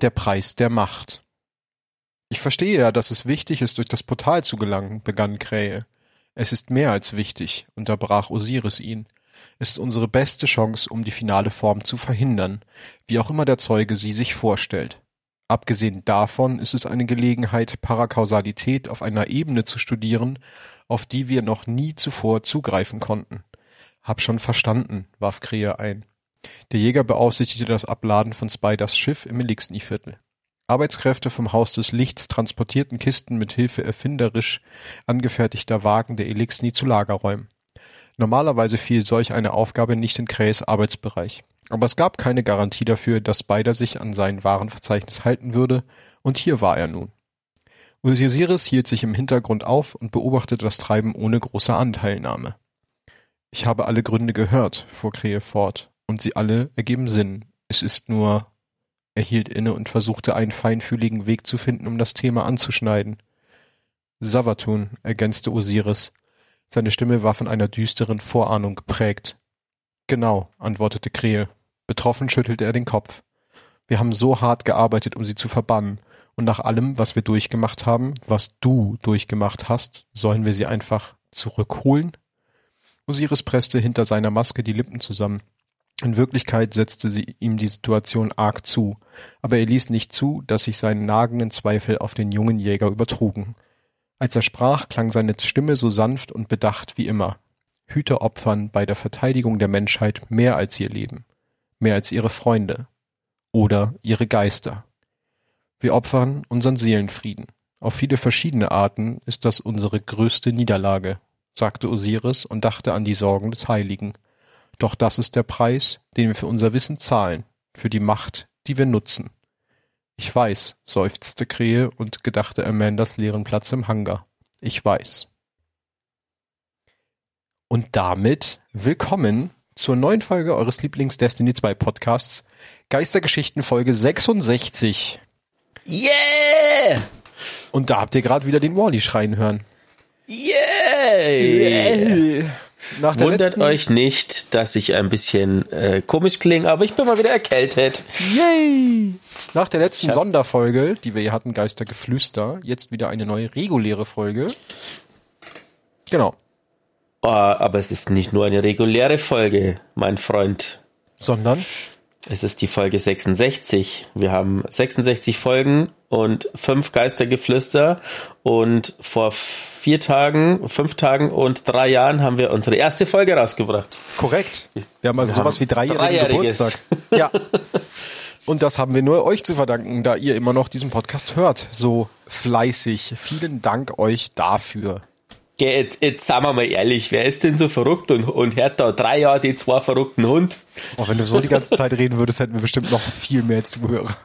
Der Preis der Macht. Ich verstehe ja, dass es wichtig ist, durch das Portal zu gelangen, begann Krähe. Es ist mehr als wichtig, unterbrach Osiris ihn. Es ist unsere beste Chance, um die finale Form zu verhindern, wie auch immer der Zeuge sie sich vorstellt. Abgesehen davon ist es eine Gelegenheit, Parakausalität auf einer Ebene zu studieren, auf die wir noch nie zuvor zugreifen konnten. Hab schon verstanden, warf Krähe ein. Der Jäger beaufsichtigte das Abladen von Spiders Schiff im Elixni-Viertel. Arbeitskräfte vom Haus des Lichts transportierten Kisten mit Hilfe erfinderisch angefertigter Wagen der Elixni zu Lagerräumen. Normalerweise fiel solch eine Aufgabe nicht in Krähes Arbeitsbereich. Aber es gab keine Garantie dafür, dass Spider sich an sein Warenverzeichnis halten würde, und hier war er nun. Osiris hielt sich im Hintergrund auf und beobachtete das Treiben ohne große Anteilnahme. Ich habe alle Gründe gehört, fuhr Krähe fort, und sie alle ergeben Sinn. Es ist nur er hielt inne und versuchte einen feinfühligen Weg zu finden, um das Thema anzuschneiden. Savatun, ergänzte Osiris. Seine Stimme war von einer düsteren Vorahnung geprägt. Genau, antwortete Krähe. Betroffen schüttelte er den Kopf. Wir haben so hart gearbeitet, um sie zu verbannen, und nach allem, was wir durchgemacht haben, was du durchgemacht hast, sollen wir sie einfach zurückholen? Osiris presste hinter seiner Maske die Lippen zusammen. In Wirklichkeit setzte sie ihm die Situation arg zu, aber er ließ nicht zu, dass sich seine nagenden Zweifel auf den jungen Jäger übertrugen. Als er sprach, klang seine Stimme so sanft und bedacht wie immer. Hüter opfern bei der Verteidigung der Menschheit mehr als ihr Leben, mehr als ihre Freunde oder ihre Geister. Wir opfern unseren Seelenfrieden. Auf viele verschiedene Arten ist das unsere größte Niederlage, sagte Osiris und dachte an die Sorgen des Heiligen. Doch das ist der Preis, den wir für unser Wissen zahlen, für die Macht, die wir nutzen. Ich weiß, seufzte Krähe und gedachte Amandas leeren Platz im Hangar. Ich weiß. Und damit willkommen zur neuen Folge eures Lieblings-Destiny 2 Podcasts, Geistergeschichten Folge 66. Yeah! Und da habt ihr gerade wieder den Wally schreien hören. Yeah! Yeah. Wundert letzten, euch nicht, dass ich ein bisschen äh, komisch klinge, aber ich bin mal wieder erkältet. Yay! Nach der letzten hab- Sonderfolge, die wir hier hatten, Geistergeflüster, jetzt wieder eine neue reguläre Folge. Genau. Oh, aber es ist nicht nur eine reguläre Folge, mein Freund. Sondern Es ist die Folge 66. Wir haben 66 Folgen und fünf Geistergeflüster. Und vor vier Tagen, fünf Tagen und drei Jahren haben wir unsere erste Folge rausgebracht. korrekt. Wir haben also sowas haben wie dreijährigen. Geburtstag. Ja. Und das haben wir nur euch zu verdanken, da ihr immer noch diesen Podcast hört. So fleißig. Vielen Dank euch dafür. Geh, Jetzt, jetzt sagen wir mal ehrlich, wer ist denn so verrückt und, und hört da drei Jahre die zwei verrückten Hund? Auch wenn du so die ganze Zeit reden würdest, hätten wir bestimmt noch viel mehr Zuhörer.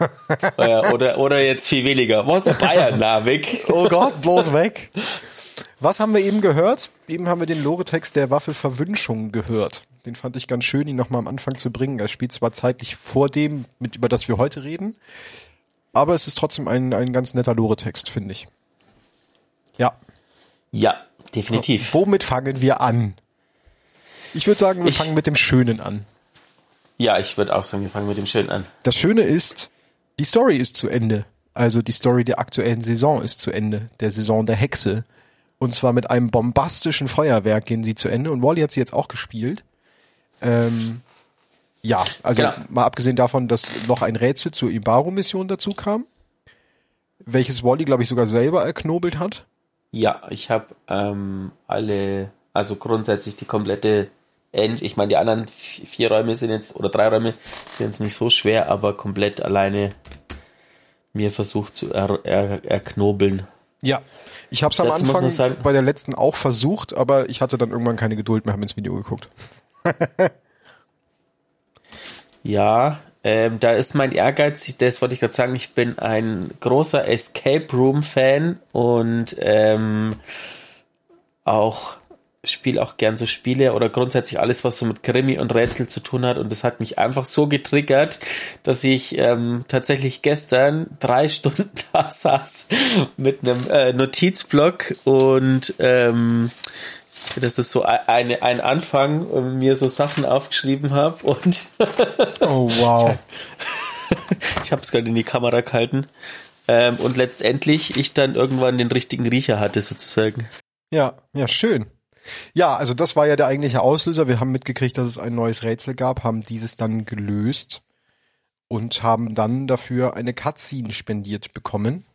Oder, oder jetzt viel weniger. Was ein Bayern, na, weg. Oh Gott, bloß weg. Was haben wir eben gehört? Eben haben wir den Lore-Text der Waffe Verwünschung gehört. Den fand ich ganz schön, ihn nochmal am Anfang zu bringen. Er spielt zwar zeitlich vor dem, mit über das wir heute reden, aber es ist trotzdem ein, ein ganz netter Lore-Text, finde ich. Ja. Ja, definitiv. Womit fangen wir an? Ich würde sagen, wir Ich- fangen mit dem Schönen an. Ja, ich würde auch sagen, wir fangen mit dem Schönen an. Das Schöne ist, die Story ist zu Ende. Also die Story der aktuellen Saison ist zu Ende. Der Saison der Hexe. Und zwar mit einem bombastischen Feuerwerk gehen sie zu Ende. Und Wally hat sie jetzt auch gespielt. Ähm, ja, also Genau. mal abgesehen davon, dass noch ein Rätsel zur Ibaru-Mission dazu kam. Welches Wally, glaube ich, sogar selber erknobelt hat. Ja, ich habe ähm, alle, also grundsätzlich die komplette End, ich meine, die anderen vi- vier Räume sind jetzt, oder drei Räume sind jetzt nicht so schwer, aber komplett alleine mir versucht zu er, er, erknobeln. Ja. Ich habe es am Anfang sagen- bei der letzten auch versucht, aber ich hatte dann irgendwann keine Geduld mehr, haben ins Video geguckt. Ja, ähm, da ist mein Ehrgeiz, das wollte ich gerade sagen, ich bin ein großer Escape Room Fan und ähm, auch spiele auch gern so Spiele oder grundsätzlich alles, was so mit Krimi und Rätsel zu tun hat. Und das hat mich einfach so getriggert, dass ich ähm, tatsächlich gestern drei Stunden da saß mit einem äh, Notizblock und ähm, das ist so ein- eine, ein Anfang und mir so Sachen aufgeschrieben habe und Oh, wow. ich habe es gerade in die Kamera gehalten. Ähm, und letztendlich ich dann irgendwann den richtigen Riecher hatte, sozusagen. Ja, ja, schön. Ja, also das war ja der eigentliche Auslöser. Wir haben mitgekriegt, dass es ein neues Rätsel gab, haben dieses dann gelöst und haben dann dafür eine Cutscene spendiert bekommen,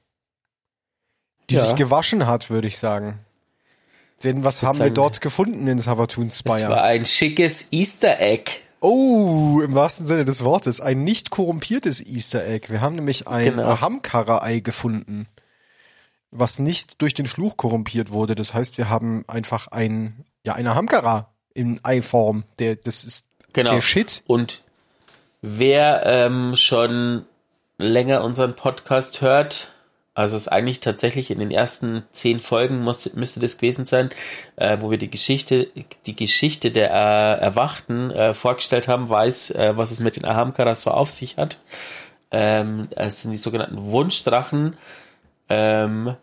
die Ja. sich gewaschen hat, würde ich sagen. Denn was haben wir dort gefunden in Savatoon Es war Spire? ein schickes Easter Egg. Oh, im wahrsten Sinne des Wortes, ein nicht korrumpiertes Easter Egg. Wir haben nämlich ein Genau. Ahamkara-Ei gefunden, was nicht durch den Fluch korrumpiert wurde. Das heißt, wir haben einfach ein, ja, eine Ahamkara in Eiform. Der, das ist Genau. der Shit. Und wer ähm, schon länger unseren Podcast hört, also es ist eigentlich tatsächlich in den ersten zehn Folgen muss, müsste das gewesen sein, äh, wo wir die Geschichte, die Geschichte der äh, Erwachten äh, vorgestellt haben, weiß, äh, was es mit den Ahamkaras so auf sich hat. Ähm, es sind die sogenannten Wunschdrachen. Ähm,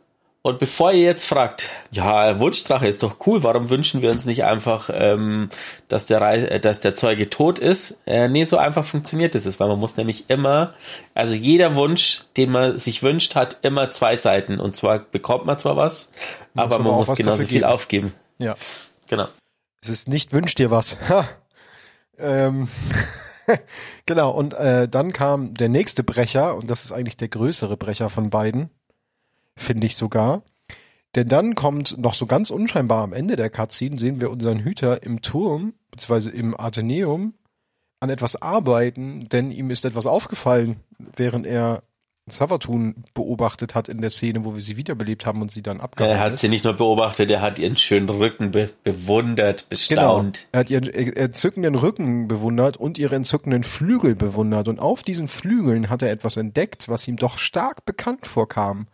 und bevor ihr jetzt fragt, ja, Wunschdrache ist doch cool, warum wünschen wir uns nicht einfach, ähm, dass, der Rei äh, dass der Zeuge tot ist? Äh, nee, so einfach funktioniert es, weil man muss nämlich immer, also jeder Wunsch, den man sich wünscht, hat immer zwei Seiten. Und zwar bekommt man zwar was, aber aber man muss genauso viel geben. aufgeben. Ja. Genau. Es ist nicht wünsch dir was. Ha. Ähm. genau, und äh, dann kam der nächste Brecher, und das ist eigentlich der größere Brecher von beiden, finde ich sogar. Denn dann kommt noch so ganz unscheinbar am Ende der Cutscene, sehen wir unseren Hüter im Turm, beziehungsweise im Atheneum, an etwas arbeiten, denn ihm ist etwas aufgefallen, während er Savatun beobachtet hat in der Szene, wo wir sie wiederbelebt haben und sie dann abgehauen Er hat ist. sie nicht nur beobachtet, er hat ihren schönen Rücken be bewundert, Genau. bestaunt. Er hat ihren äh, entzückenden Rücken bewundert und ihre entzückenden Flügel bewundert. Und auf diesen Flügeln hat er etwas entdeckt, was ihm doch stark bekannt vorkam.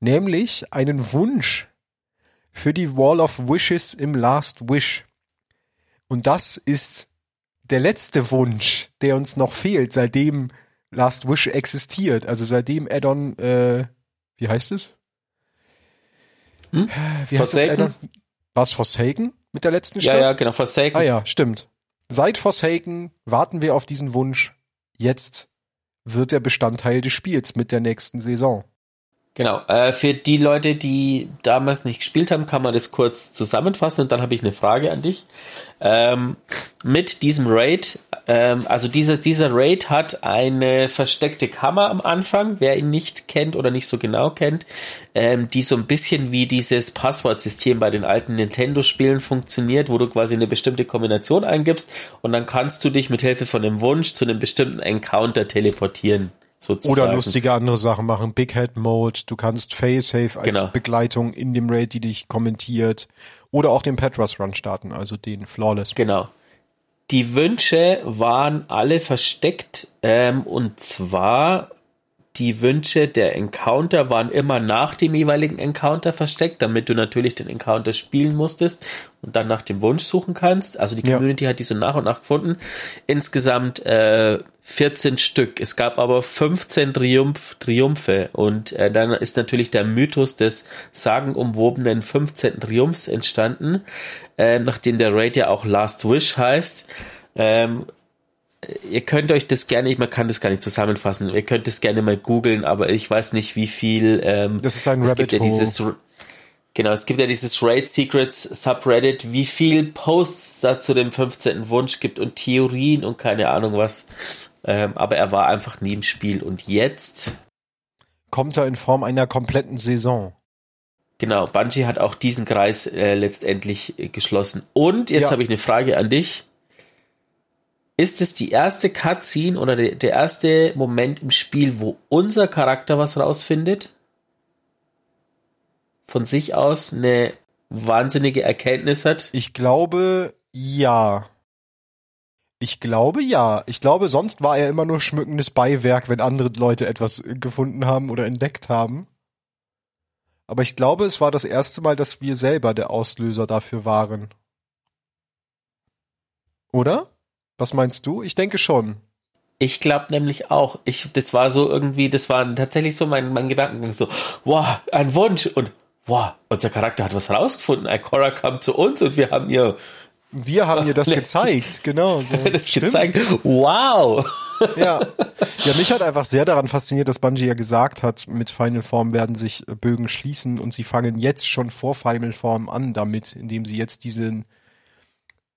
Nämlich einen Wunsch für die Wall of Wishes im Last Wish. Und das ist der letzte Wunsch, der uns noch fehlt, seitdem Last Wish existiert. Also seitdem Addon, äh, wie heißt es? Hm? Wie heißt Forsaken? War es Forsaken mit der letzten Ja, Stadt? ja, genau, Forsaken. Ah ja, stimmt. Seit Forsaken warten wir auf diesen Wunsch. Jetzt wird er Bestandteil des Spiels mit der nächsten Saison. Genau. Äh, für die Leute, die damals nicht gespielt haben, kann man das kurz zusammenfassen und dann habe ich eine Frage an dich. Ähm, mit diesem Raid, ähm, also dieser, dieser Raid hat eine versteckte Kammer am Anfang, wer ihn nicht kennt oder nicht so genau kennt, ähm, die so ein bisschen wie dieses Passwortsystem bei den alten Nintendo-Spielen funktioniert, wo du quasi eine bestimmte Kombination eingibst und dann kannst du dich mit Hilfe von dem Wunsch zu einem bestimmten Encounter teleportieren. Sozusagen. Oder lustige andere Sachen machen. Big Head Mode. Du kannst Failsafe als Genau. Begleitung in dem Raid, die dich kommentiert. Oder auch den Petras Run starten, also den Flawless. Genau. Die Wünsche waren alle versteckt ähm, und zwar die Wünsche der Encounter waren immer nach dem jeweiligen Encounter versteckt, damit du natürlich den Encounter spielen musstest und dann nach dem Wunsch suchen kannst. Also die Ja. Community hat die so nach und nach gefunden. Insgesamt äh, 14 Stück. Es gab aber 15 Triumph, Triumphe und äh, dann ist natürlich der Mythos des sagenumwobenen 15. Triumphs entstanden, ähm, nachdem der Raid ja auch Last Wish heißt. Ähm, ihr könnt euch das gerne, ich man kann das gar nicht zusammenfassen, ihr könnt das gerne mal googeln, aber ich weiß nicht, wie viel. Ähm, Das ist ein es Rabbit gibt ja dieses Genau, es gibt ja dieses Raid Secrets Subreddit, wie viel Posts da zu dem 15. Wunsch gibt und Theorien und keine Ahnung was. Ähm, aber er war einfach nie im Spiel. Und jetzt, Kommt er in Form einer kompletten Saison. genau, Bungie hat auch diesen Kreis äh, letztendlich äh, geschlossen. Und jetzt Ja. habe ich eine Frage an dich. Ist es die erste Cutscene oder der, der erste Moment im Spiel, wo unser Charakter was rausfindet? Von sich aus eine wahnsinnige Erkenntnis hat? Ich glaube, ja. Ich glaube, ja. Ich glaube, sonst war er immer nur schmückendes Beiwerk, wenn andere Leute etwas gefunden haben oder entdeckt haben. Aber ich glaube, es war das erste Mal, dass wir selber der Auslöser dafür waren. Oder? Was meinst du? Ich denke schon. Ich glaube nämlich auch. Ich, das war so irgendwie, das war tatsächlich so mein, mein Gedankengang. So, wow, ein Wunsch und wow, unser Charakter hat was rausgefunden. Ikora kam zu uns und wir haben ihr Wir haben ihr das gezeigt, genau. So. das Stimmt. gezeigt. Wow. Ja. ja, mich hat einfach sehr daran fasziniert, dass Bungie ja gesagt hat, mit Final Form werden sich Bögen schließen und sie fangen jetzt schon vor Final Form an damit, indem sie jetzt diesen,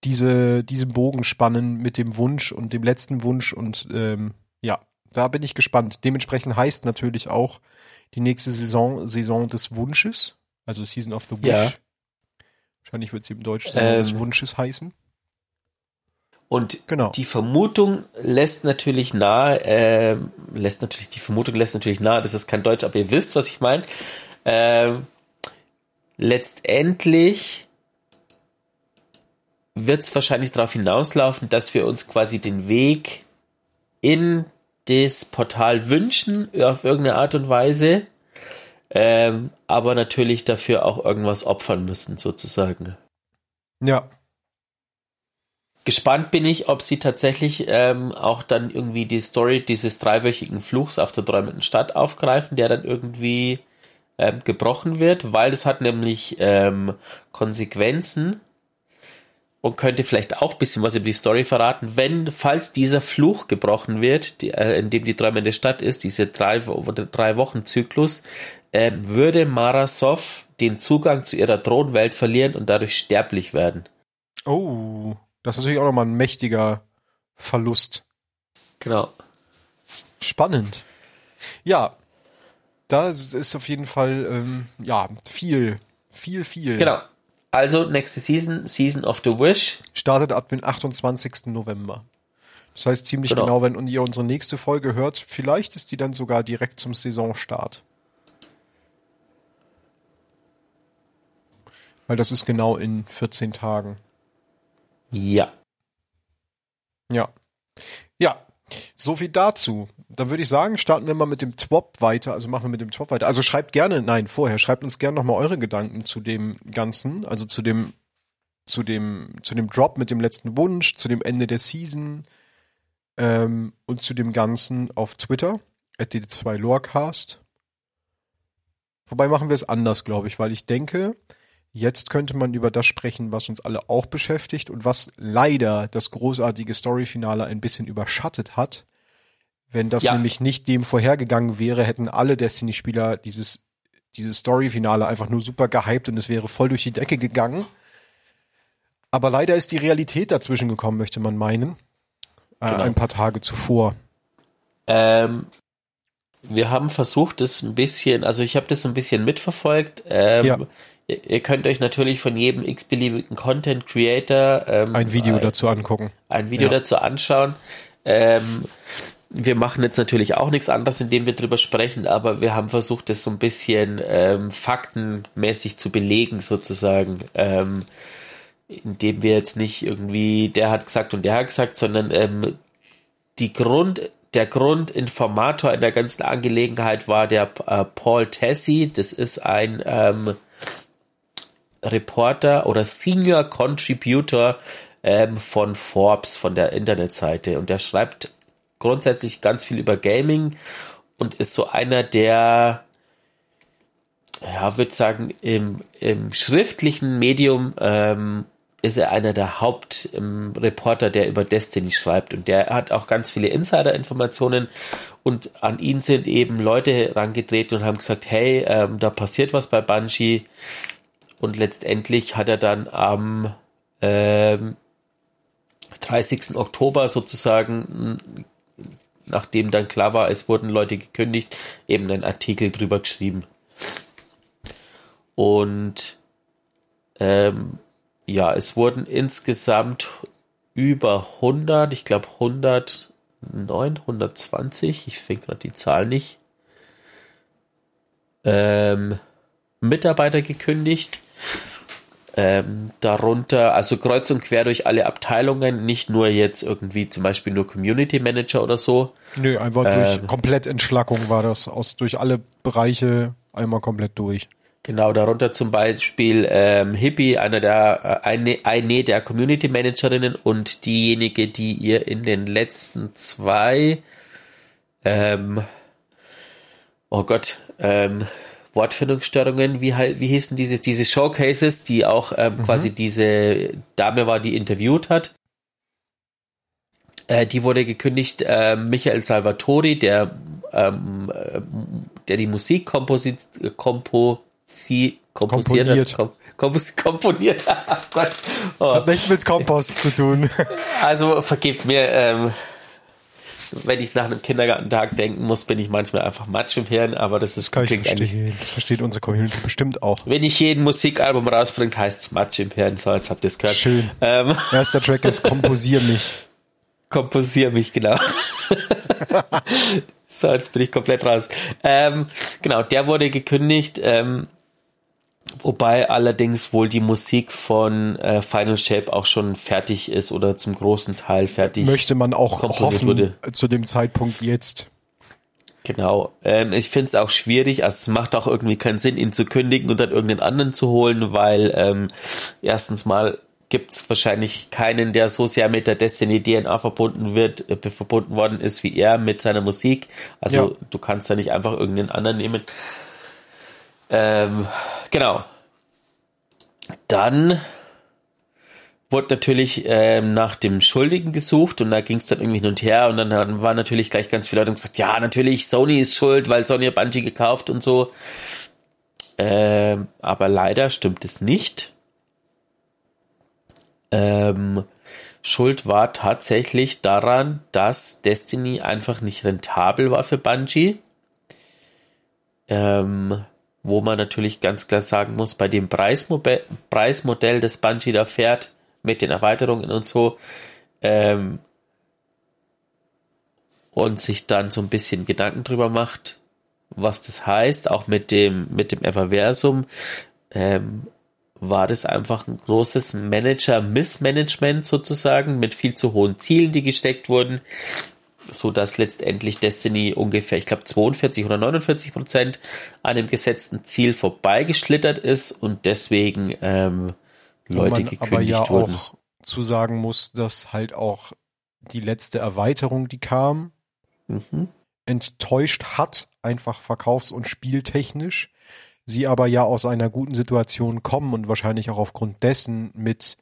diese, diesen Bogen spannen mit dem Wunsch und dem letzten Wunsch und ähm, ja, da bin ich gespannt. Dementsprechend heißt natürlich auch die nächste Saison Saison des Wunsches, also Season of the Wish. Ja. Wahrscheinlich wird sie im Deutsch Saison ähm, des Wunsches heißen. Und genau. die Vermutung lässt natürlich nahe, äh, lässt natürlich, die Vermutung lässt natürlich nahe, das ist kein Deutsch, aber ihr wisst, was ich meine. Äh, letztendlich wird es wahrscheinlich darauf hinauslaufen, dass wir uns quasi den Weg in das Portal wünschen, auf irgendeine Art und Weise, ähm, aber natürlich dafür auch irgendwas opfern müssen, sozusagen. Ja, Gespannt bin ich, ob sie tatsächlich ähm, auch dann irgendwie die Story dieses dreiwöchigen Fluchs auf der träumenden Stadt aufgreifen, der dann irgendwie ähm, gebrochen wird, weil das hat nämlich ähm, Konsequenzen und könnte vielleicht auch ein bisschen was über die Story verraten, wenn, falls dieser Fluch gebrochen wird, die, äh, in dem die träumende Stadt ist, diese drei, drei Wochen Zyklus, äh, würde Marasov den Zugang zu ihrer Thronwelt verlieren und dadurch sterblich werden. Oh. Das ist natürlich auch nochmal ein mächtiger Verlust. Genau. Spannend. Ja, da ist auf jeden Fall ähm, ja viel, viel, viel. Genau. Also nächste Season, Season of the Wish. Startet ab dem 28. November. Das heißt ziemlich genau. genau, wenn ihr unsere nächste Folge hört, vielleicht ist die dann sogar direkt zum Saisonstart. Weil das ist genau in 14 Tagen. Ja. Ja. Ja. So viel dazu. Dann würde ich sagen, starten wir mal mit dem Twop weiter. Also machen wir mit dem Twop weiter. Also schreibt gerne, nein, vorher, schreibt uns gerne nochmal eure Gedanken zu dem Ganzen. Also zu dem, zu dem, zu dem Drop mit dem letzten Wunsch, zu dem Ende der Season ähm, und zu dem Ganzen auf Twitter, at dd2lorecast. Wobei machen wir es anders, glaube ich, weil ich denke, Jetzt könnte man über das sprechen, was uns alle auch beschäftigt und was leider das großartige Storyfinale ein bisschen überschattet hat. Wenn das ja. nämlich nicht dem vorhergegangen wäre, hätten alle Destiny-Spieler dieses, dieses Storyfinale einfach nur super gehypt und es wäre voll durch die Decke gegangen. Aber leider ist die Realität dazwischen gekommen, möchte man meinen. Äh, genau. Ein paar Tage zuvor. Ähm, wir haben versucht, das ein bisschen, also ich habe das ein bisschen mitverfolgt. Ähm, ja. Ihr könnt euch natürlich von jedem x-beliebigen Content Creator ähm, ein Video ein, dazu angucken. Ein Video ja. dazu anschauen. Ähm, wir machen jetzt natürlich auch nichts anderes, indem wir drüber sprechen, aber wir haben versucht, das so ein bisschen ähm, faktenmäßig zu belegen, sozusagen. Ähm, indem wir jetzt nicht irgendwie, der hat gesagt und der hat gesagt, sondern ähm, die Grund, der Grundinformator in der ganzen Angelegenheit war der äh, Paul Tessie. Das ist ein ähm, Reporter oder Senior Contributor ähm, von Forbes, von der Internetseite. Und der schreibt grundsätzlich ganz viel über Gaming und ist so einer der, ja, würde sagen, im, im schriftlichen Medium ähm, ist er einer der Hauptreporter, der über Destiny schreibt. Und der hat auch ganz viele Insider-Informationen. Und an ihn sind eben Leute herangetreten und haben gesagt, hey, ähm, da passiert was bei Bungie. Und letztendlich hat er dann am ähm, 30. Oktober sozusagen, nachdem dann klar war, es wurden Leute gekündigt, eben einen Artikel drüber geschrieben. Und ähm, ja, es wurden insgesamt über 100, ich glaube 109, 120, ich finde gerade die Zahl nicht, ähm, Mitarbeiter gekündigt. Ähm, darunter, also kreuz und quer durch alle Abteilungen, nicht nur jetzt irgendwie zum Beispiel nur Community Manager oder so. Nö, einfach ähm, durch Komplettentschlackung war das, aus durch alle Bereiche einmal komplett durch. Genau, darunter zum Beispiel ähm, Hippie, einer der, äh, eine, eine der Community Managerinnen und diejenige, die ihr in den letzten zwei, ähm, oh Gott, ähm, Wortfindungsstörungen, wie wie hießen diese, diese Showcases, die auch ähm, mhm. quasi diese Dame war, die interviewt hat. Äh, die wurde gekündigt. Äh, Michael Salvatori, der, ähm, äh, der die Musik komposi komposi komposiert Komponiert. hat. Kom kompos komponiert hat. Oh Gott. Oh. Hat nichts mit Kompost zu tun. Also vergebt mir, ähm, wenn ich nach einem Kindergartentag denken muss, bin ich manchmal einfach Matsch im Hirn, aber das ist ich klingt verstehen. Das versteht unsere Community bestimmt auch. Wenn ich jeden Musikalbum rausbringt, heißt es Matsch im Hirn, so als habt ihr es gehört. Schön. Ähm, Erster Track ist Komposier mich. komposiere mich, genau. so, jetzt bin ich komplett raus. Ähm, genau, der wurde gekündigt, ähm, wobei allerdings wohl die Musik von äh, Final Shape auch schon fertig ist oder zum großen Teil fertig. Möchte man auch hoffen wurde. zu dem Zeitpunkt jetzt. Genau. Ähm, ich finde es auch schwierig, also es macht auch irgendwie keinen Sinn, ihn zu kündigen und dann irgendeinen anderen zu holen, weil ähm, erstens mal gibt es wahrscheinlich keinen, der so sehr mit der Destiny DNA verbunden wird, äh, verbunden worden ist wie er mit seiner Musik. Also Ja. du kannst da nicht einfach irgendeinen anderen nehmen. Ähm, genau. Dann wurde natürlich ähm, nach dem Schuldigen gesucht und da ging es dann irgendwie hin und her und dann haben- waren natürlich gleich ganz viele Leute und gesagt, ja, natürlich, Sony ist schuld, weil Sony hat Bungie gekauft und so. Ähm, aber leider stimmt es nicht. Ähm, Schuld war tatsächlich daran, dass Destiny einfach nicht rentabel war für Bungie. Ähm, wo man natürlich ganz klar sagen muss, bei dem Preismodell, das Bungie da fährt, mit den Erweiterungen und so, ähm, und sich dann so ein bisschen Gedanken drüber macht, was das heißt, auch mit dem, mit dem Everversum, ähm, war das einfach ein großes Manager-Missmanagement sozusagen mit viel zu hohen Zielen, die gesteckt wurden, so dass letztendlich Destiny ungefähr, ich glaube 42 oder 49 Prozent an dem gesetzten Ziel vorbeigeschlittert ist und deswegen ähm, Leute gekündigt aber ja wurden. auch zu sagen muss, dass halt auch die letzte Erweiterung, die kam, Mhm. enttäuscht hat, einfach verkaufs- und spieltechnisch. Sie aber ja aus einer guten Situation kommen und wahrscheinlich auch aufgrund dessen mit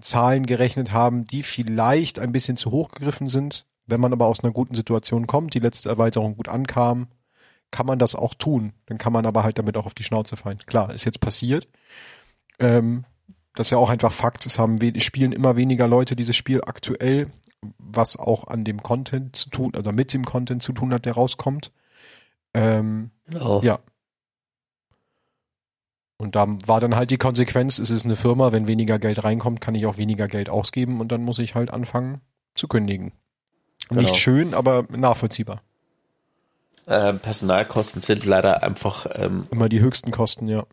Zahlen gerechnet haben, die vielleicht ein bisschen zu hoch gegriffen sind. Wenn man aber aus einer guten Situation kommt, die letzte Erweiterung gut ankam, kann man das auch tun. Dann kann man aber halt damit auch auf die Schnauze fallen. Klar, ist jetzt passiert. Ähm, das ist ja auch einfach Fakt. Es haben spielen immer weniger Leute dieses Spiel aktuell, was auch an dem Content zu tun, oder mit dem Content zu tun hat, der rauskommt. Ähm, Genau. ja. Und da war dann halt die Konsequenz, es ist eine Firma, wenn weniger Geld reinkommt, kann ich auch weniger Geld ausgeben und dann muss ich halt anfangen zu kündigen. Genau. Nicht schön, aber nachvollziehbar. Ähm, Personalkosten sind leider einfach ähm, Immer die höchsten Kosten, ja.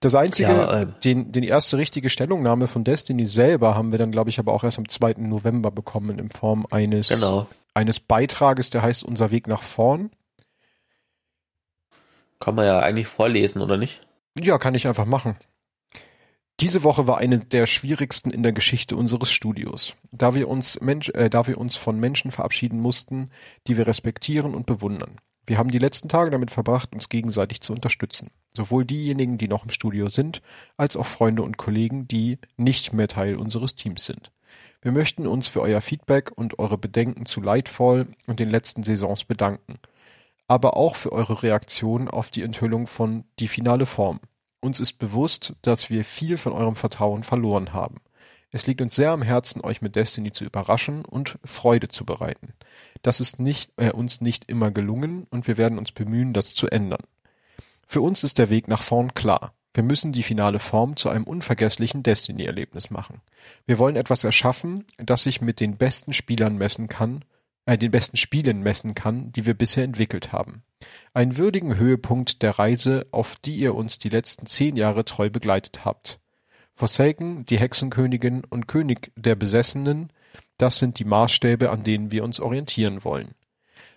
Das einzige, Ja, ähm. den, den erste richtige Stellungnahme von Destiny selber haben wir dann, glaube ich, aber auch erst am 2. November bekommen in Form eines, genau. eines Beitrages, der heißt Unser Weg nach vorn. Kann man ja eigentlich vorlesen, oder nicht? Ja, kann ich einfach machen. Diese Woche war eine der schwierigsten in der Geschichte unseres Studios, da wir uns Mensch, äh, da wir uns von Menschen verabschieden mussten, die wir respektieren und bewundern. Wir haben die letzten Tage damit verbracht, uns gegenseitig zu unterstützen. Sowohl diejenigen, die noch im Studio sind, als auch Freunde und Kollegen, die nicht mehr Teil unseres Teams sind. Wir möchten uns für euer Feedback und eure Bedenken zu Lightfall und den letzten Saisons bedanken. Aber auch für eure Reaktion auf die Enthüllung von Die finale Form. Uns ist bewusst, dass wir viel von eurem Vertrauen verloren haben. Es liegt uns sehr am Herzen, euch mit Destiny zu überraschen und Freude zu bereiten. Das ist nicht, äh, uns nicht immer gelungen und wir werden uns bemühen, das zu ändern. Für uns ist der Weg nach vorn klar. Wir müssen die finale Form zu einem unvergesslichen Destiny-Erlebnis machen. Wir wollen etwas erschaffen, das sich mit den besten Spielern messen kann, äh, den besten Spielen messen kann, die wir bisher entwickelt haben. Einen würdigen Höhepunkt der Reise, auf die ihr uns die letzten zehn Jahre treu begleitet habt. Forsaken, die Hexenkönigin und König der Besessenen, das sind die Maßstäbe, an denen wir uns orientieren wollen.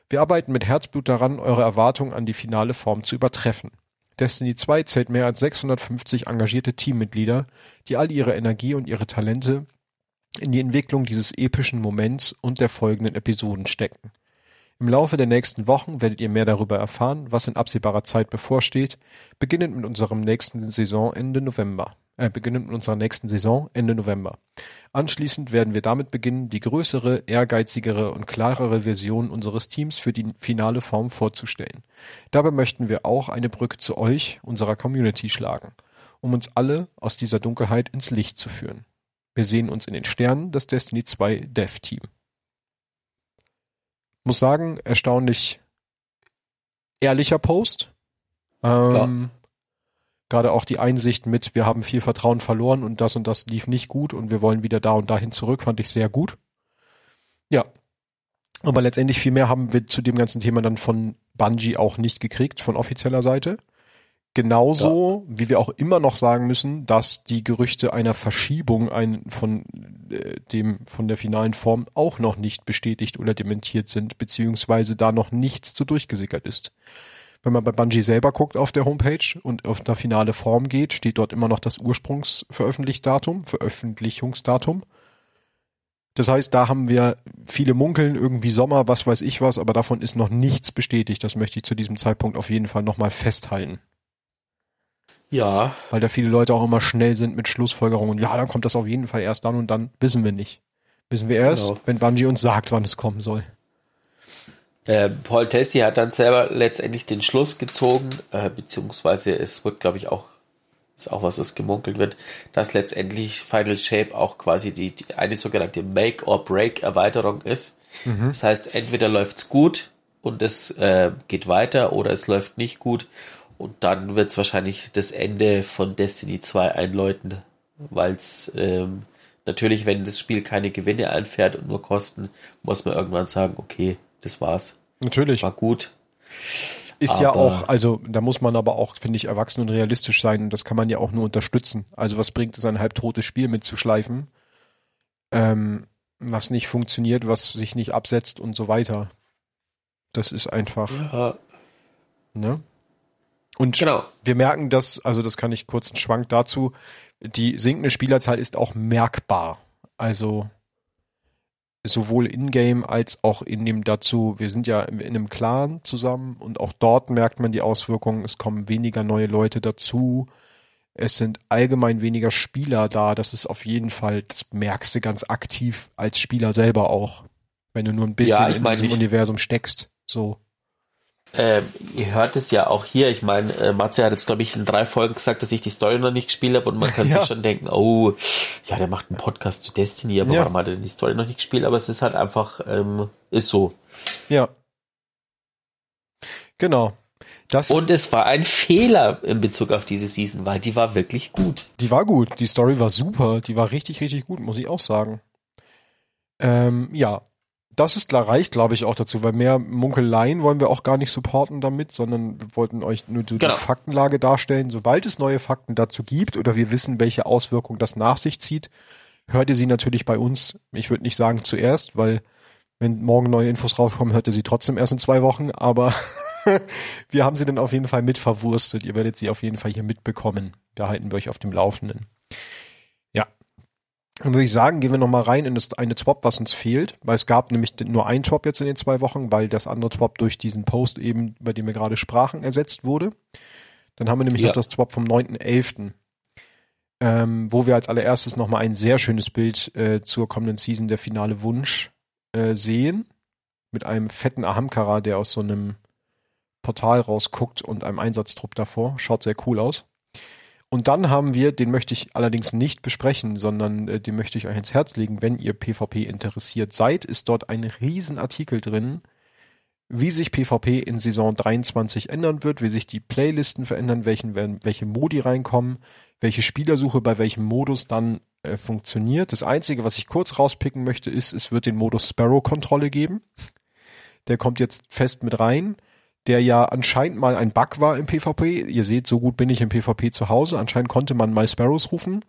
Wir arbeiten mit Herzblut daran, eure Erwartungen an die finale Form zu übertreffen. Destiny 2 zählt mehr als 650 engagierte Teammitglieder, die all ihre Energie und ihre Talente in die Entwicklung dieses epischen Moments und der folgenden Episoden stecken. Im Laufe der nächsten Wochen werdet ihr mehr darüber erfahren, was in absehbarer Zeit bevorsteht, beginnend mit unserem nächsten Saison Ende November. äh, beginnen mit unserer nächsten Saison Ende November. Anschließend werden wir damit beginnen, die größere, ehrgeizigere und klarere Version unseres Teams für die finale Form vorzustellen. Dabei möchten wir auch eine Brücke zu euch, unserer Community, schlagen, um uns alle aus dieser Dunkelheit ins Licht zu führen. Wir sehen uns in den Sternen, das Destiny 2 Dev Team. Muss sagen, erstaunlich ehrlicher Post. Ähm, Gerade auch die Einsicht mit, wir haben viel Vertrauen verloren und das und das lief nicht gut und wir wollen wieder da und dahin zurück, fand ich sehr gut. Ja. Aber letztendlich viel mehr haben wir zu dem ganzen Thema dann von Bungie auch nicht gekriegt, von offizieller Seite. Genauso, ja. wie wir auch immer noch sagen müssen, dass die Gerüchte einer Verschiebung ein, von äh, dem von der finalen Form auch noch nicht bestätigt oder dementiert sind, beziehungsweise da noch nichts zu durchgesickert ist. Wenn man bei Bungie selber guckt auf der Homepage und auf der finale Form geht, steht dort immer noch das Ursprungsveröffentlichungsdatum, Veröffentlichungsdatum. Das heißt, da haben wir viele Munkeln, irgendwie Sommer, was weiß ich was, aber davon ist noch nichts bestätigt. Das möchte ich zu diesem Zeitpunkt auf jeden Fall nochmal festhalten. Ja. Weil da viele Leute auch immer schnell sind mit Schlussfolgerungen. Ja, dann kommt das auf jeden Fall erst dann und dann. Wissen wir nicht. Wissen wir erst, genau. wenn Bungie uns sagt, wann es kommen soll. Äh, Paul Tessie hat dann selber letztendlich den Schluss gezogen, äh, beziehungsweise es wird, glaube ich, auch, ist auch was, das gemunkelt wird, dass letztendlich Final Shape auch quasi die, die eine sogenannte Make-or-Break-Erweiterung ist. Mhm. Das heißt, entweder läuft's gut und es äh, geht weiter oder es läuft nicht gut und dann wird's wahrscheinlich das Ende von Destiny 2 einläuten, weil's ähm, natürlich, wenn das Spiel keine Gewinne einfährt und nur Kosten, muss man irgendwann sagen, okay, das war's. Natürlich. Das war gut. Ist aber ja auch, also da muss man aber auch, finde ich, erwachsen und realistisch sein. Das kann man ja auch nur unterstützen. Also was bringt es, ein halbtotes Spiel mitzuschleifen, ähm, was nicht funktioniert, was sich nicht absetzt und so weiter. Das ist einfach. Ja. Ne? Und genau. wir merken das, also das kann ich kurz einen Schwank dazu, die sinkende Spielerzahl ist auch merkbar. Also sowohl in-game als auch in dem dazu, wir sind ja in einem Clan zusammen und auch dort merkt man die Auswirkungen, es kommen weniger neue Leute dazu, es sind allgemein weniger Spieler da, das ist auf jeden Fall, das merkst du ganz aktiv als Spieler selber auch, wenn du nur ein bisschen ja, in diesem Universum steckst, so. Ähm, ihr hört es ja auch hier. Ich meine, äh, Matze hat jetzt, glaube ich, in drei Folgen gesagt, dass ich die Story noch nicht gespielt habe und man kann ja. sich schon denken, oh, ja, der macht einen Podcast zu Destiny, aber ja. warum hat er denn die Story noch nicht gespielt? Aber es ist halt einfach, ähm, ist so. Ja. Genau. Das und es war ein Fehler in Bezug auf diese Season, weil die war wirklich gut. Die war gut. Die Story war super. Die war richtig, richtig gut, muss ich auch sagen. Ähm, ja, das ist klar, reicht, glaube ich, auch dazu, weil mehr Munkeleien wollen wir auch gar nicht supporten damit, sondern wir wollten euch nur die genau. Faktenlage darstellen. Sobald es neue Fakten dazu gibt oder wir wissen, welche Auswirkungen das nach sich zieht, hört ihr sie natürlich bei uns. Ich würde nicht sagen zuerst, weil wenn morgen neue Infos rauskommen, hört ihr sie trotzdem erst in zwei Wochen, aber wir haben sie dann auf jeden Fall mit verwurstet. Ihr werdet sie auf jeden Fall hier mitbekommen. Da halten wir euch auf dem Laufenden. Dann würde ich sagen, gehen wir nochmal rein in das eine Swap, was uns fehlt, weil es gab nämlich nur ein Swap jetzt in den zwei Wochen, weil das andere Swap durch diesen Post eben, bei dem wir gerade sprachen, ersetzt wurde. Dann haben wir nämlich ja. noch das Swap vom 9.11., ähm, wo wir als allererstes nochmal ein sehr schönes Bild äh, zur kommenden Season der finale Wunsch äh, sehen. Mit einem fetten Ahamkara, der aus so einem Portal rausguckt und einem Einsatztrupp davor. Schaut sehr cool aus. Und dann haben wir, den möchte ich allerdings nicht besprechen, sondern äh, den möchte ich euch ins Herz legen, wenn ihr PvP interessiert seid, ist dort ein Riesenartikel drin, wie sich PvP in Saison 23 ändern wird, wie sich die Playlisten verändern, welchen, welche Modi reinkommen, welche Spielersuche bei welchem Modus dann äh, funktioniert. Das Einzige, was ich kurz rauspicken möchte, ist, es wird den Modus Sparrow-Kontrolle geben. Der kommt jetzt fest mit rein der ja anscheinend mal ein Bug war im PvP. Ihr seht, so gut bin ich im PvP zu Hause. Anscheinend konnte man mal Sparrows rufen,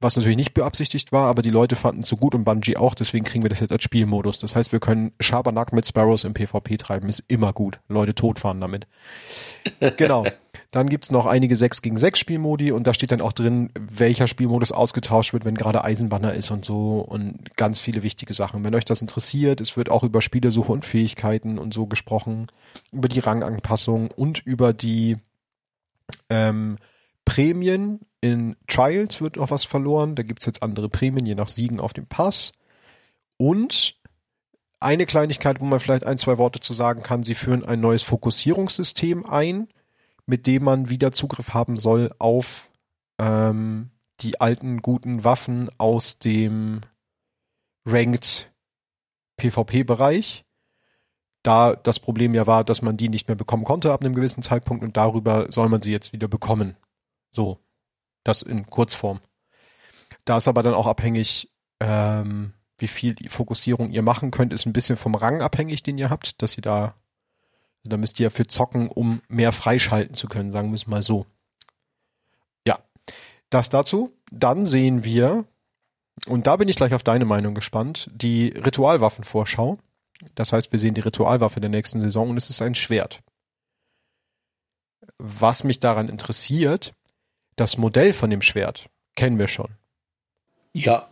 was natürlich nicht beabsichtigt war, aber die Leute fanden es so gut und Bungie auch, deswegen kriegen wir das jetzt als Spielmodus. Das heißt, wir können Schabernack mit Sparrows im PvP treiben, ist immer gut. Leute totfahren damit. genau. Dann gibt's noch einige 6 gegen 6 Spielmodi und da steht dann auch drin, welcher Spielmodus ausgetauscht wird, wenn gerade Eisenbanner ist und so und ganz viele wichtige Sachen. Wenn euch das interessiert, es wird auch über Spielersuche und Fähigkeiten und so gesprochen, über die Ranganpassung und über die ähm, Prämien in Trials wird noch was verloren. Da gibt's jetzt andere Prämien, je nach Siegen auf dem Pass. Und eine Kleinigkeit, wo man vielleicht ein, zwei Worte zu sagen kann, sie führen ein neues Fokussierungssystem ein, mit dem man wieder Zugriff haben soll auf ähm, die alten guten Waffen aus dem Ranked PvP-Bereich. Da das Problem ja war, dass man die nicht mehr bekommen konnte ab einem gewissen Zeitpunkt und darüber soll man sie jetzt wieder bekommen. So, das in Kurzform. Da ist aber dann auch abhängig, ähm, wie viel Fokussierung ihr machen könnt, ist ein bisschen vom Rang abhängig, den ihr habt, dass ihr da, da müsst ihr ja für zocken, um mehr freischalten zu können, sagen wir es mal so. Ja, das dazu. Dann sehen wir, und da bin ich gleich auf deine Meinung gespannt, die Ritualwaffenvorschau. Das heißt, wir sehen die Ritualwaffe der nächsten Saison und es ist ein Schwert. Was mich daran interessiert, das Modell von dem Schwert kennen wir schon. Ja.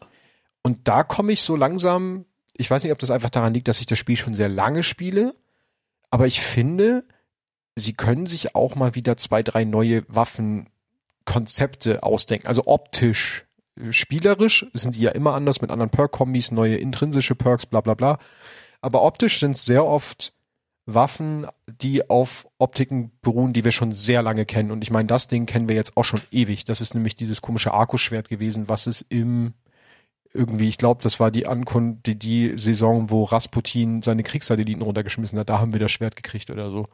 Und da komme ich so langsam, ich weiß nicht, ob das einfach daran liegt, dass ich das Spiel schon sehr lange spiele, aber ich finde, sie können sich auch mal wieder zwei, drei neue Waffenkonzepte ausdenken. Also optisch, spielerisch sind die ja immer anders mit anderen Perk-Kombis, neue intrinsische Perks, bla bla bla. Aber optisch sind es sehr oft Waffen, die auf Optiken beruhen, die wir schon sehr lange kennen. Und ich meine, das Ding kennen wir jetzt auch schon ewig. Das ist nämlich dieses komische Arkuschwert gewesen, was es im irgendwie, ich glaube, das war die Ankunft, die, die Saison, wo Rasputin seine Kriegssatelliten runtergeschmissen hat, da haben wir das Schwert gekriegt oder so.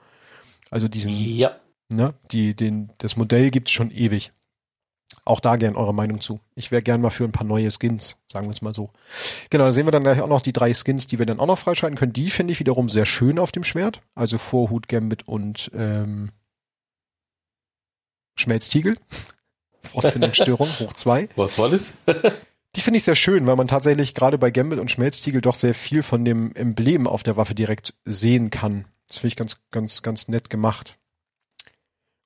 Also diesen, Ja. ne, die, den, das Modell gibt's schon ewig. Auch da gern eure Meinung zu. Ich wäre gern mal für ein paar neue Skins, sagen wir es mal so. Genau, da sehen wir dann gleich auch noch die drei Skins, die wir dann auch noch freischalten können. Die finde ich wiederum sehr schön auf dem Schwert. Also Vorhut, Gambit und ähm, Schmelztiegel. Fortfindungsstörung, hoch zwei. Was war das? Die finde ich sehr schön, weil man tatsächlich gerade bei Gambit und Schmelztiegel doch sehr viel von dem Emblem auf der Waffe direkt sehen kann. Das finde ich ganz, ganz, ganz nett gemacht.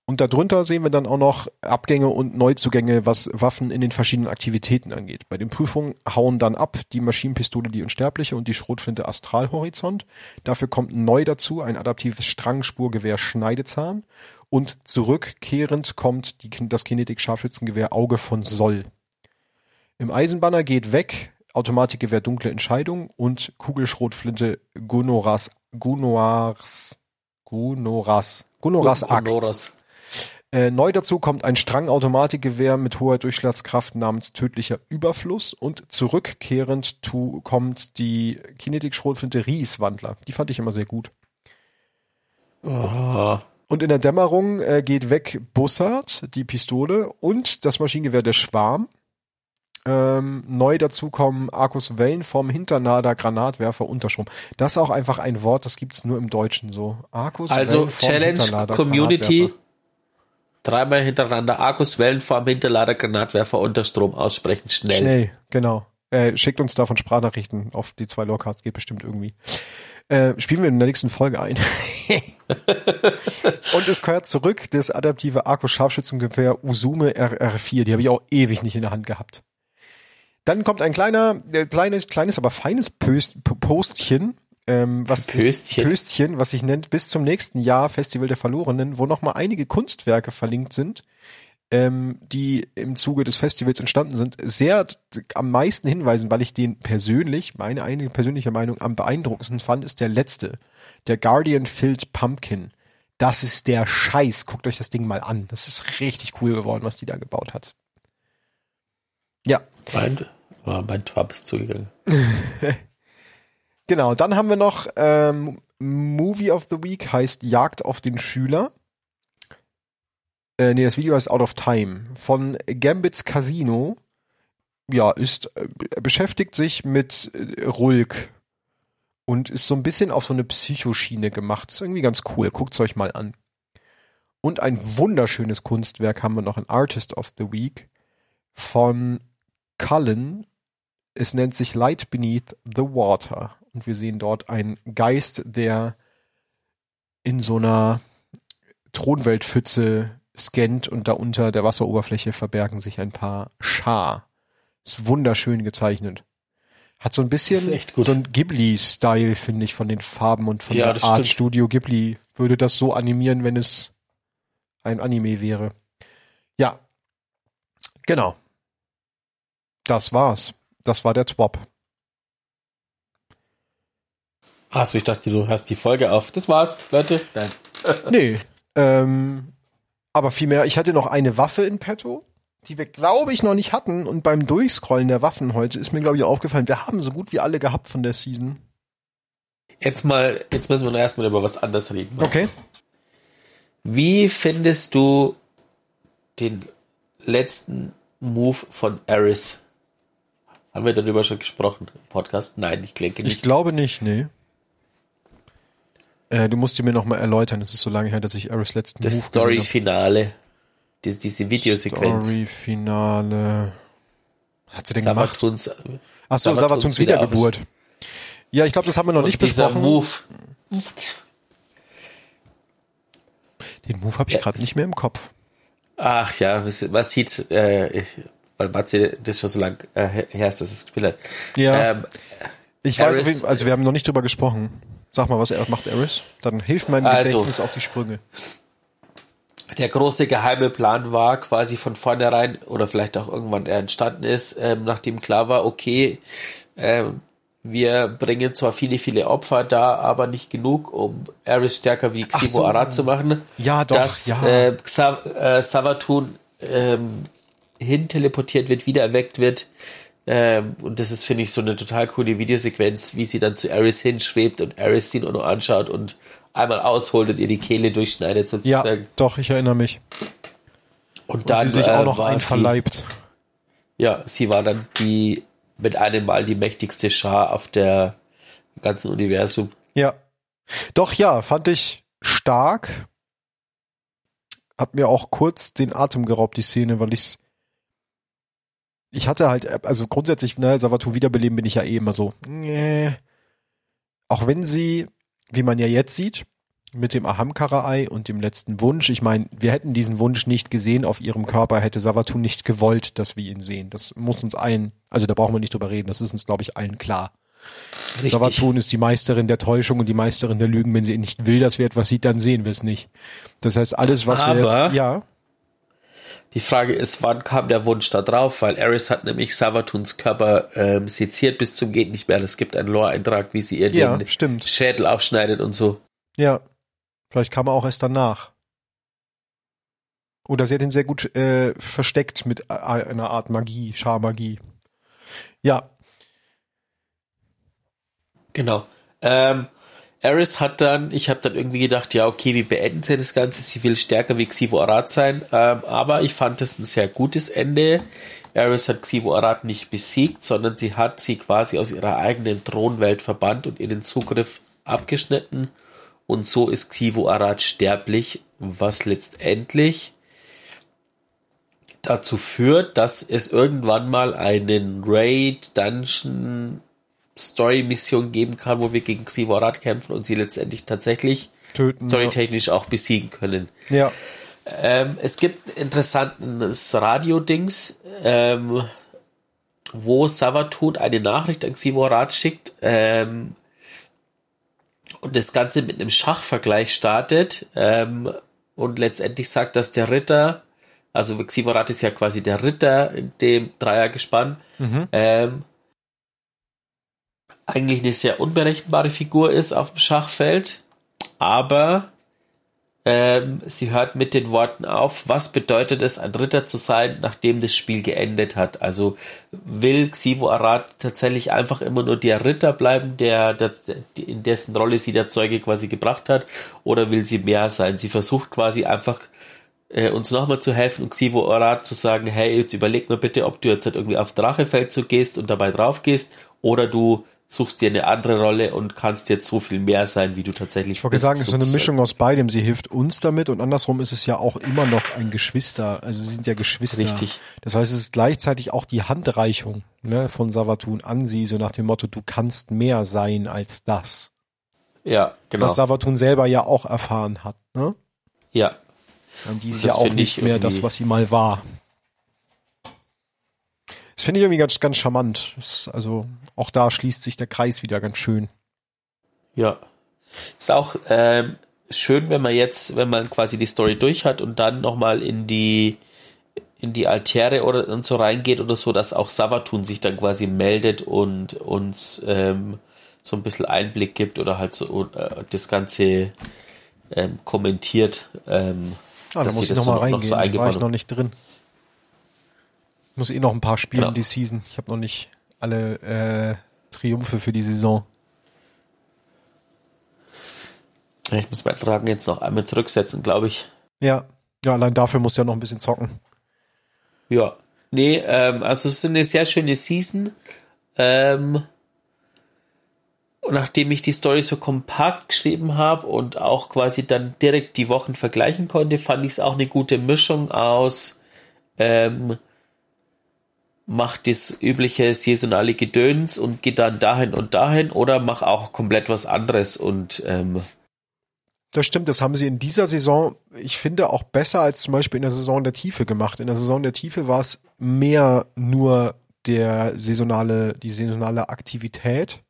Und darunter sehen wir dann auch noch Abgänge und Neuzugänge, was Waffen in den verschiedenen Aktivitäten angeht. Bei den Prüfungen hauen dann ab die Maschinenpistole die Unsterbliche und die Schrotflinte Astralhorizont. Dafür kommt neu dazu ein adaptives Strangspurgewehr Schneidezahn. Und zurückkehrend kommt die, das Kinetik-Scharfschützengewehr Auge von Soll. Im Eisenbanner geht weg Automatikgewehr Dunkle Entscheidung und Kugelschrotflinte Gunoras, Gunoars, Gunoras, Gunoras Axt. Honoras. Äh, neu dazu kommt ein Strang-Automatikgewehr mit hoher Durchschlagskraft namens tödlicher Überfluss und zurückkehrend tu, kommt die Kinetik-Schrotflinte Ries-Wandler. Die fand ich immer sehr gut. Oh. Und in der Dämmerung äh, geht weg Bussard, die Pistole und das Maschinengewehr der Schwarm. Ähm, neu dazu kommen Arcus Wellenform, Hinternader, Granatwerfer, Unterstrom. Das ist auch einfach ein Wort, das gibt's nur im Deutschen so. Arcus Also Wellenform, Challenge Community. Dreimal hintereinander Akkus, Wellenform, Hinterlader, Granatwerfer, Unterstrom aussprechen. Schnell. Schnell, genau. Äh, schickt uns davon Sprachnachrichten auf die zwei Lorecasts, geht bestimmt irgendwie. Äh, spielen wir in der nächsten Folge ein. Und es gehört zurück das adaptive Arco Scharfschützengewehr Usume RR4. Die habe ich auch ewig nicht in der Hand gehabt. Dann kommt ein kleiner, äh, kleines, kleines, aber feines Pöst, Postchen, ähm, was Pöstchen. Pöstchen, was sich nennt bis zum nächsten Jahr Festival der Verlorenen, wo nochmal einige Kunstwerke verlinkt sind, ähm, die im Zuge des Festivals entstanden sind, sehr am meisten hinweisen, weil ich den persönlich, meine eigene persönliche Meinung, am beeindruckendsten fand, ist der letzte. Der Guardian Filled Pumpkin. Das ist der Scheiß. Guckt euch das Ding mal an. Das ist richtig cool geworden, was die da gebaut hat. Ja, Mein, oh, mein Tab ist zugegangen. Genau, dann haben wir noch ähm, Movie of the Week heißt Jagd auf den Schüler. Äh, nee, das Video heißt Out of Time von Gambits Casino. Ja, ist äh, beschäftigt sich mit äh, Rulk und ist so ein bisschen auf so eine Psychoschiene gemacht. Ist irgendwie ganz cool. Guckt's euch mal an. Und ein wunderschönes Kunstwerk haben wir noch in Artist of the Week von Cullen. Es nennt sich Light Beneath the Water. Und wir sehen dort einen Geist, der in so einer Thronweltpfütze scannt und da unter der Wasseroberfläche verbergen sich ein paar Schar. Ist wunderschön gezeichnet. Hat so ein bisschen so ein Ghibli-Style, finde ich, von den Farben und von Ja, der Art stimmt. Studio Ghibli. Würde das so animieren, wenn es ein Anime wäre. Ja, Genau. Das war's. Das war der Twop. Achso, ich dachte, du hörst die Folge auf. Das war's, Leute. Nein. nee. Ähm, aber vielmehr, ich hatte noch eine Waffe in petto, die wir, glaube ich, noch nicht hatten. Und beim Durchscrollen der Waffen heute ist mir, glaube ich, aufgefallen, wir haben so gut wie alle gehabt von der Season. Jetzt mal, jetzt müssen wir noch erstmal über was anderes reden. Okay. Wie findest du den letzten Move von Eris? Haben wir darüber schon gesprochen im Podcast? Nein, ich denke nicht. Ich glaube nicht, nee. Äh, du musst dir mir noch mal erläutern. Es ist so lange her, dass ich Eris letzten das Story-Finale. Diese, diese Videosequenz. Story-Finale. Hat sie denn Savatuns, gemacht? Achso, Savatuns Wiedergeburt. Ja, ich glaube, das haben wir noch nicht besprochen. Move. Den Move habe ich ja, gerade nicht mehr im Kopf. Ach ja, was, was sieht, äh, weil Matze das schon so lang äh, her ist, dass es gespielt hat. Ja. Ähm, ich Aris, weiß, jeden, also wir haben noch nicht drüber gesprochen. Sag mal, was er macht Eris. Dann hilft meinem also, Gedächtnis auf die Sprünge. Der große geheime Plan war quasi von vornherein oder vielleicht auch irgendwann er entstanden ist, ähm, nachdem klar war, okay, ähm, wir bringen zwar viele, viele Opfer da, aber nicht genug, um Eris stärker wie Xivo so. Arad zu machen. Ja, doch, dass, ja. Äh, Xav äh, Savatun ähm, hin teleportiert wird, wieder erweckt wird. Ähm, und das ist, finde ich, so eine total coole Videosequenz, wie sie dann zu Eris hinschwebt und Eris sie nur noch anschaut und einmal ausholt und ihr die Kehle durchschneidet sozusagen. Ja, doch, ich erinnere mich. Und, und dann sie sich auch noch äh, einverleibt. Sie, ja, sie war dann die mit einem Mal die mächtigste Schar auf der ganzen Universum. Ja. Doch, ja, fand ich stark. Hab mir auch kurz den Atem geraubt, die Szene, weil ich's ich hatte halt, also grundsätzlich, ne, Savatu wiederbeleben bin ich ja eh immer so, nee. Auch wenn sie, wie man ja jetzt sieht, mit dem Ahamkaraei und dem letzten Wunsch. Ich meine, wir hätten diesen Wunsch nicht gesehen auf ihrem Körper, hätte Savatu nicht gewollt, dass wir ihn sehen. Das muss uns allen, also da brauchen wir nicht drüber reden, das ist uns, glaube ich, allen klar. Richtig. Savatun ist die Meisterin der Täuschung und die Meisterin der Lügen. Wenn sie nicht will, dass wir etwas sieht, dann sehen wir es nicht. Das heißt, alles, was Aber wir, ja. Die Frage ist, wann kam der Wunsch da drauf? Weil Eris hat nämlich Savatuns Körper ähm, seziert bis zum geht nicht mehr. Es gibt einen Lore-Eintrag, wie sie ihr ja, den stimmt. Schädel aufschneidet und so. Ja, Vielleicht kam er auch erst danach. Oder sie hat ihn sehr gut äh, versteckt mit einer Art Magie, Scharmagie. Ja. Genau. Ähm, Eris hat dann, ich habe dann irgendwie gedacht, ja, okay, wie beenden sie das Ganze? Sie will stärker wie Xivo Arad sein. Ähm, aber ich fand es ein sehr gutes Ende. Eris hat Xivo Arad nicht besiegt, sondern sie hat sie quasi aus ihrer eigenen Thronwelt verbannt und ihr den Zugriff abgeschnitten und so ist Xivo Arad sterblich, was letztendlich dazu führt, dass es irgendwann mal einen Raid Dungeon Story Mission geben kann, wo wir gegen Xivo Arad kämpfen und sie letztendlich tatsächlich Töten, storytechnisch ja. auch besiegen können. Ja. Ähm, es gibt ein interessantes Radio-Dings, ähm, wo Savatun eine Nachricht an Xivo Arad schickt, ähm, und das Ganze mit einem Schachvergleich startet ähm, und letztendlich sagt, dass der Ritter, also Xivorat ist ja quasi der Ritter in dem Dreiergespann, mhm. Eigentlich eine sehr unberechenbare Figur ist auf dem Schachfeld, aber ähm, sie hört mit den Worten auf, was bedeutet es, ein Ritter zu sein, nachdem das Spiel geendet hat. Also will Xivo Arad tatsächlich einfach immer nur der Ritter bleiben, der, der, in dessen Rolle sie der Zeuge quasi gebracht hat, oder will sie mehr sein? Sie versucht quasi einfach äh, uns nochmal zu helfen und Xivo Arad zu sagen, hey, jetzt überleg mal bitte, ob du jetzt halt irgendwie auf Drachefeld zu gehst und dabei drauf gehst, oder du suchst dir eine andere Rolle und kannst jetzt so viel mehr sein, wie du tatsächlich Ich wollte sagen, es ist eine Mischung aus beidem. Sie hilft uns damit und andersrum ist es ja auch immer noch ein Geschwister. Also sie sind ja Geschwister. Richtig. Das heißt, es ist gleichzeitig auch die Handreichung ne, von Savatun an sie, so nach dem Motto, du kannst mehr sein als das. Ja, genau. Was Savatun selber ja auch erfahren hat. Ne? Ja. Und die ist ja auch nicht mehr das, was sie mal war. Das finde ich irgendwie ganz, ganz charmant. Das, also auch da schließt sich der Kreis wieder ganz schön. Ja. Ist auch ähm, schön, wenn man jetzt, wenn man quasi die Story durch hat und dann nochmal in die in die Altäre oder und so reingeht oder so, dass auch Savatun sich dann quasi meldet und uns ähm, so ein bisschen Einblick gibt oder halt so äh, das Ganze ähm, kommentiert. Ähm, ah, da muss ich nochmal so, reingehen, noch so da war ich noch nicht drin. Ich muss eh noch ein paar spielen genau. die Season. Ich habe noch nicht alle äh, Triumphe für die Saison. Ich muss meinen Tragen jetzt noch einmal zurücksetzen, glaube ich. Ja, ja, allein dafür muss ja noch ein bisschen zocken. Ja, nee, ähm, also es ist eine sehr schöne Season. Ähm, und nachdem ich die Story so kompakt geschrieben habe und auch quasi dann direkt die Wochen vergleichen konnte, fand ich es auch eine gute Mischung aus ähm, macht das übliche saisonale Gedöns und geht dann dahin und dahin oder mach auch komplett was anderes und ähm, das stimmt, das haben sie in dieser Saison, ich finde, auch besser als zum Beispiel in der Saison der Tiefe gemacht. In der Saison der Tiefe war es mehr nur der saisonale, die saisonale Aktivität.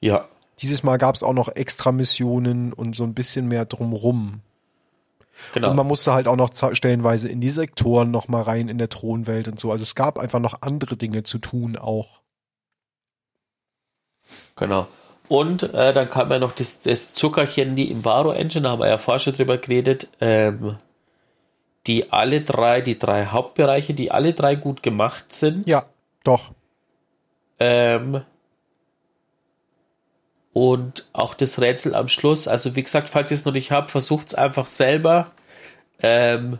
Ja. Dieses Mal gab es auch noch extra Missionen und so ein bisschen mehr drumrum. Genau. Und man musste halt auch noch stellenweise in die Sektoren noch mal rein in der Thronwelt und so. Also es gab einfach noch andere Dinge zu tun auch. Genau. Und äh, dann kam ja noch das, das Zuckerchen, die Imbaro Engine, da haben wir ja vorher schon drüber geredet, ähm, die alle drei, die drei Hauptbereiche, die alle drei gut gemacht sind. Ja, doch. Ähm, und auch das Rätsel am Schluss. Also wie gesagt, falls ihr es noch nicht habt, versucht es einfach selber. Ähm,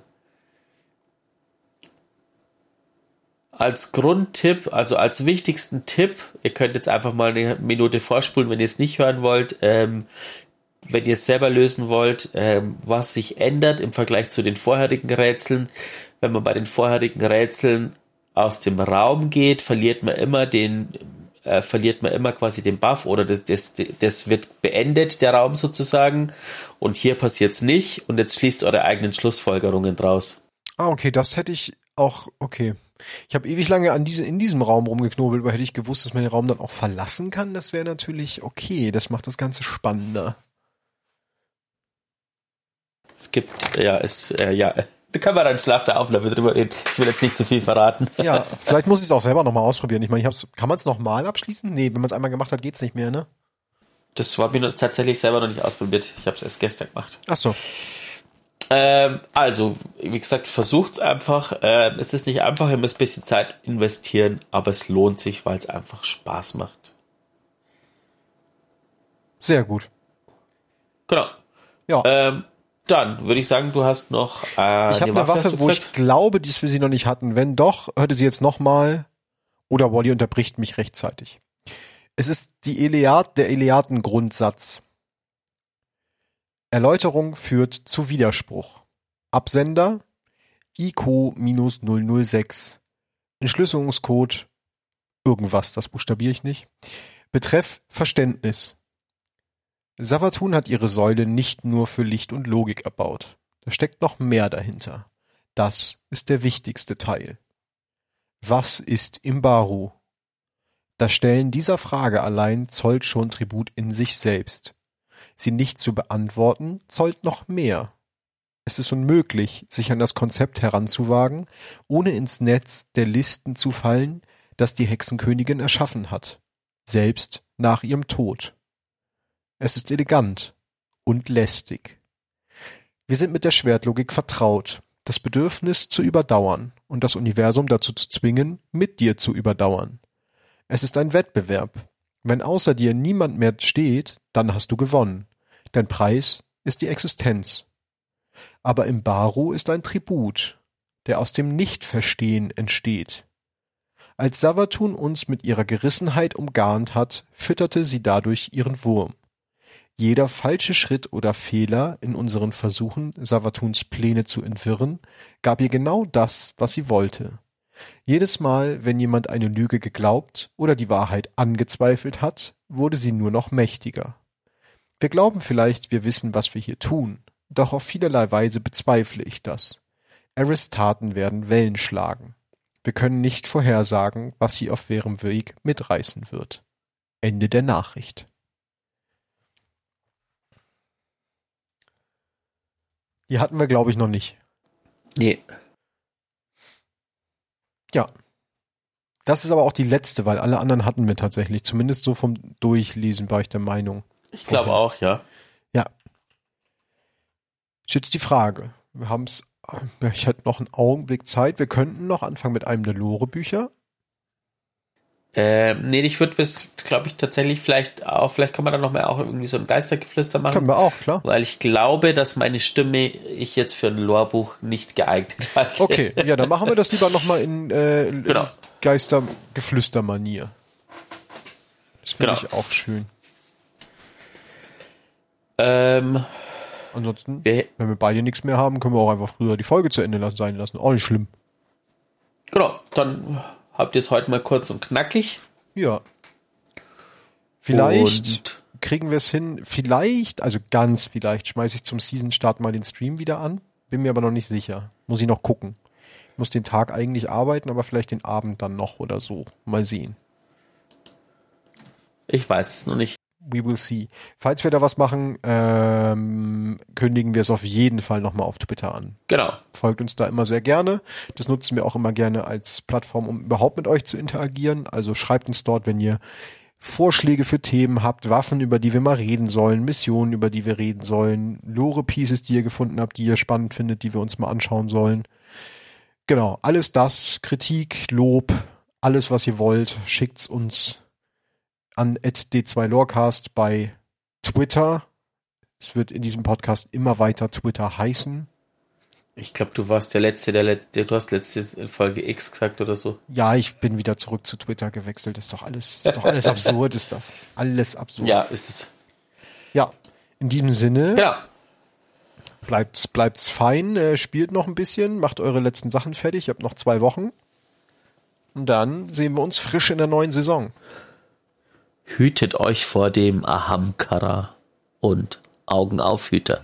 als Grundtipp, also als wichtigsten Tipp, ihr könnt jetzt einfach mal eine Minute vorspulen, wenn ihr es nicht hören wollt, ähm, wenn ihr es selber lösen wollt, ähm, was sich ändert im Vergleich zu den vorherigen Rätseln. Wenn man bei den vorherigen Rätseln aus dem Raum geht, verliert man immer den, äh, verliert man immer quasi den Buff oder das, das, das wird beendet, der Raum sozusagen. Und hier passiert es nicht und jetzt schließt eure eigenen Schlussfolgerungen draus. Ah, okay, das hätte ich auch, okay. Ich habe ewig lange an diese, in diesem Raum rumgeknobelt, weil hätte ich gewusst, dass man den Raum dann auch verlassen kann, das wäre natürlich okay. Das macht das Ganze spannender. Es gibt, ja, es, äh, ja, da kann man dann Schlaf der Aufnahme drüber reden. Ich will jetzt nicht zu viel verraten. Ja, vielleicht muss ich es auch selber nochmal ausprobieren. Ich meine, ich hab's, kann man es nochmal abschließen? Nee, wenn man es einmal gemacht hat, geht's nicht mehr, ne? Das war mir tatsächlich selber noch nicht ausprobiert. Ich habe es erst gestern gemacht. Ach so. Ähm, also, wie gesagt, versucht's einfach. Ähm, es ist nicht einfach, ihr müsst ein bisschen Zeit investieren, aber es lohnt sich, weil es einfach Spaß macht. Sehr gut. Genau. Ja. Ähm, dann würde ich sagen, du hast noch äh, Ich habe eine Waffe, Waffe wo ich glaube, die wir sie noch nicht hatten. Wenn doch, hörte sie jetzt nochmal. Oder Wally unterbricht mich rechtzeitig. Es ist die Eleat, der Eleaten-Grundsatz. Erläuterung führt zu Widerspruch. Absender ICO-006. Entschlüsselungscode irgendwas, das buchstabiere ich nicht. Betreff Verständnis. Savatun hat ihre Säule nicht nur für Licht und Logik erbaut. Da steckt noch mehr dahinter. Das ist der wichtigste Teil. Was ist Imbaru? Das Stellen dieser Frage allein zollt schon Tribut in sich selbst. Sie nicht zu beantworten, zollt noch mehr. Es ist unmöglich, sich an das Konzept heranzuwagen, ohne ins Netz der Listen zu fallen, das die Hexenkönigin erschaffen hat, selbst nach ihrem Tod. Es ist elegant und lästig. Wir sind mit der Schwertlogik vertraut, das Bedürfnis zu überdauern und das Universum dazu zu zwingen, mit dir zu überdauern. Es ist ein Wettbewerb, wenn außer dir niemand mehr steht, dann hast du gewonnen. Dein Preis ist die Existenz. Aber im Baru ist ein Tribut, der aus dem Nichtverstehen entsteht. Als Savatun uns mit ihrer Gerissenheit umgarnt hat, fütterte sie dadurch ihren Wurm. Jeder falsche Schritt oder Fehler in unseren Versuchen, Savatuns Pläne zu entwirren, gab ihr genau das, was sie wollte. Jedes Mal, wenn jemand eine Lüge geglaubt oder die Wahrheit angezweifelt hat, wurde sie nur noch mächtiger. Wir glauben vielleicht, wir wissen, was wir hier tun, doch auf vielerlei Weise bezweifle ich das. Eris Taten werden Wellen schlagen. Wir können nicht vorhersagen, was sie auf ihrem Weg mitreißen wird. Ende der Nachricht. Die hatten wir, glaube ich, noch nicht. Nee. Ja. Das ist aber auch die letzte, weil alle anderen hatten wir tatsächlich. Zumindest so vom Durchlesen war ich der Meinung. Ich glaube auch, ja. Ja. Ist jetzt die Frage. Wir haben es, ich hatte noch einen Augenblick Zeit. Wir könnten noch anfangen mit einem der Lore-Bücher. Ähm, nee, ich würde bis, glaube ich, tatsächlich vielleicht auch, vielleicht kann man dann noch mal auch irgendwie so ein Geistergeflüster machen. Können wir auch, klar. Weil ich glaube, dass meine Stimme ich jetzt für ein Lorbuch nicht geeignet halte. Okay, ja, dann machen wir das lieber nochmal in, äh, in Genau. Geistergeflüster-Manier. Das finde Genau. ich auch schön. Ähm, Ansonsten, wir, wenn wir beide nichts mehr haben, können wir auch einfach früher die Folge zu Ende lassen, sein lassen. Auch nicht schlimm. genau, dann habt ihr es heute mal kurz und knackig. Ja. Vielleicht Und kriegen wir es hin. Vielleicht, also ganz vielleicht, schmeiße ich zum Season-Start mal den Stream wieder an. Bin mir aber noch nicht sicher. Muss ich noch gucken. Ich muss den Tag eigentlich arbeiten, aber vielleicht den Abend dann noch oder so. Mal sehen. ich weiß es noch nicht. We will see. Falls wir da was machen, ähm, kündigen wir es auf jeden Fall nochmal auf Twitter an. Genau. Folgt uns da immer sehr gerne. Das nutzen wir auch immer gerne als Plattform, um überhaupt mit euch zu interagieren. Also schreibt uns dort, wenn ihr Vorschläge für Themen habt, Waffen, über die wir mal reden sollen, Missionen, über die wir reden sollen, Lore-Pieces, die ihr gefunden habt, die ihr spannend findet, die wir uns mal anschauen sollen. Genau, alles das, Kritik, Lob, alles, was ihr wollt, schickt's uns an d2lorecast bei Twitter. Es wird in diesem Podcast immer weiter Twitter heißen. Ich glaube, du warst der Letzte, der letzte, du hast letzte Folge X gesagt oder so. Ja, ich bin wieder zurück zu Twitter gewechselt. Ist doch alles, ist doch alles absurd, ist das. Alles absurd. Ja, ist es. Ja, in diesem Sinne, Genau. bleibt's, bleibt's fein, äh, spielt noch ein bisschen, macht eure letzten Sachen fertig. Ihr habt noch zwei Wochen. Und dann sehen wir uns frisch in der neuen Saison. Hütet euch vor dem Ahamkara und Augen auf Hüter.